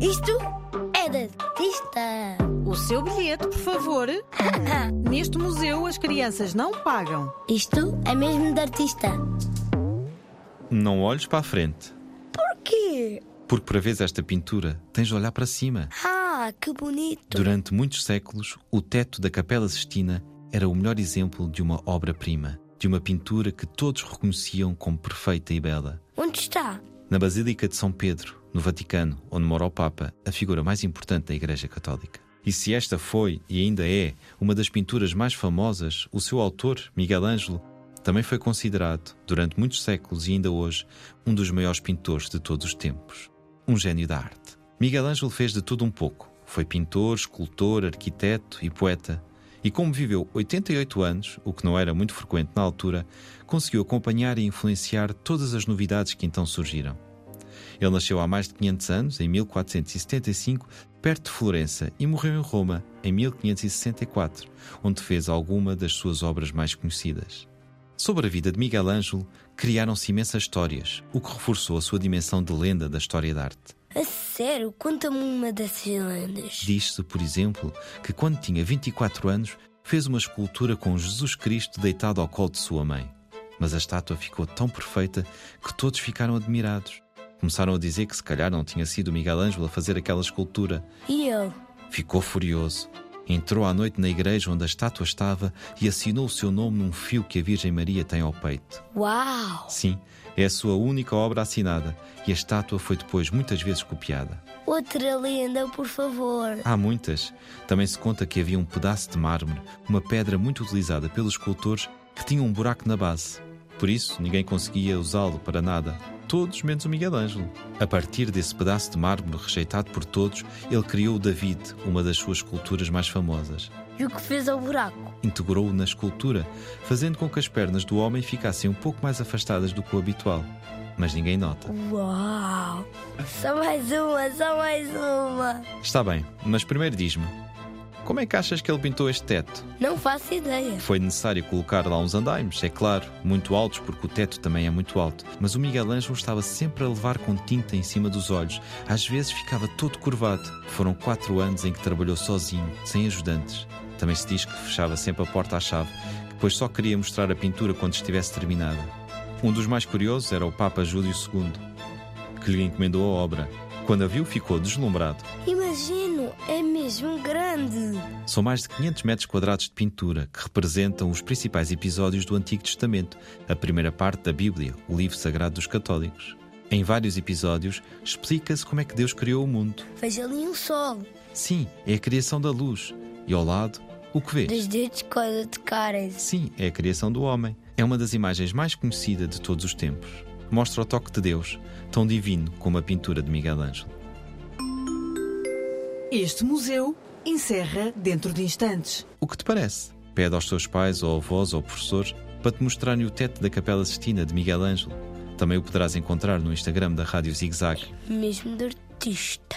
Isto é de artista. O seu bilhete, por favor. Neste museu as crianças não pagam. Isto é mesmo de artista. Não olhes para a frente, Porquê? porque para ver esta pintura tens de olhar para cima. Ah, que bonito. Durante muitos séculos, o teto da Capela Sistina era o melhor exemplo de uma obra-prima, de uma pintura que todos reconheciam como perfeita e bela. Onde está? Na Basílica de São Pedro, no Vaticano, onde mora o Papa, a figura mais importante da Igreja Católica. E se esta foi e ainda é uma das pinturas mais famosas, o seu autor, Miguel Ângelo, também foi considerado, durante muitos séculos e ainda hoje, um dos maiores pintores de todos os tempos. Um gênio da arte. Miguel Ângelo fez de tudo um pouco. Foi pintor, escultor, arquiteto e poeta. E como viveu 88 anos, o que não era muito frequente na altura, conseguiu acompanhar e influenciar todas as novidades que então surgiram. Ele nasceu há mais de 500 anos, em 1475, perto de Florença, e morreu em Roma, em 1564, onde fez alguma das suas obras mais conhecidas. Sobre a vida de Miguel Ângelo, criaram-se imensas histórias, o que reforçou a sua dimensão de lenda da história da arte. A sério, conta-me uma dessas lendas. Diz-se, por exemplo, que quando tinha 24 anos, fez uma escultura com Jesus Cristo deitado ao colo de sua mãe. Mas a estátua ficou tão perfeita que todos ficaram admirados. Começaram a dizer que se calhar não tinha sido Miguel Ângelo a fazer aquela escultura. E ele? Ficou furioso. Entrou à noite na igreja onde a estátua estava e assinou o seu nome num fio que a Virgem Maria tem ao peito. Uau! Sim, é a sua única obra assinada e a estátua foi depois muitas vezes copiada. Outra lenda, por favor. Há muitas. Também se conta que havia um pedaço de mármore, uma pedra muito utilizada pelos escultores, que tinha um buraco na base. Por isso, ninguém conseguia usá-lo para nada. Todos menos o Miguel Ângelo. A partir desse pedaço de mármore rejeitado por todos, ele criou o David, uma das suas esculturas mais famosas. E o que fez ao buraco? Integrou-o na escultura, fazendo com que as pernas do homem ficassem um pouco mais afastadas do que o habitual. Mas ninguém nota. Uau! Só mais uma, só mais uma. Está bem, mas primeiro diz-me: como é que achas que ele pintou este teto? Não faço ideia. Foi necessário colocar lá uns andaimes, é claro, muito altos, porque o teto também é muito alto. Mas o Miguel Ângelo estava sempre a levar com tinta em cima dos olhos. Às vezes ficava todo curvado. Foram quatro anos em que trabalhou sozinho, sem ajudantes. Também se diz que fechava sempre a porta à chave, depois só queria mostrar a pintura quando estivesse terminada. Um dos mais curiosos era o Papa Júlio II, que lhe encomendou a obra. Quando a viu, ficou deslumbrado. É mesmo grande. São mais de 500 metros quadrados de pintura que representam os principais episódios do Antigo Testamento, a primeira parte da Bíblia, o livro sagrado dos católicos. Em vários episódios, explica-se como é que Deus criou o mundo. Veja ali um sol. Sim, é a criação da luz. E ao lado, o que vês? Dos dedos de caras. Sim, é a criação do homem. É uma das imagens mais conhecidas de todos os tempos. Mostra o toque de Deus, tão divino como a pintura de Miguel Ângelo. Este museu encerra dentro de instantes. O que te parece? Pede aos teus pais ou avós ou professores para te mostrarem o teto da Capela Sistina de Miguel Ângelo. Também o poderás encontrar no Instagram da Rádio Zig Zag. Mesmo de artista.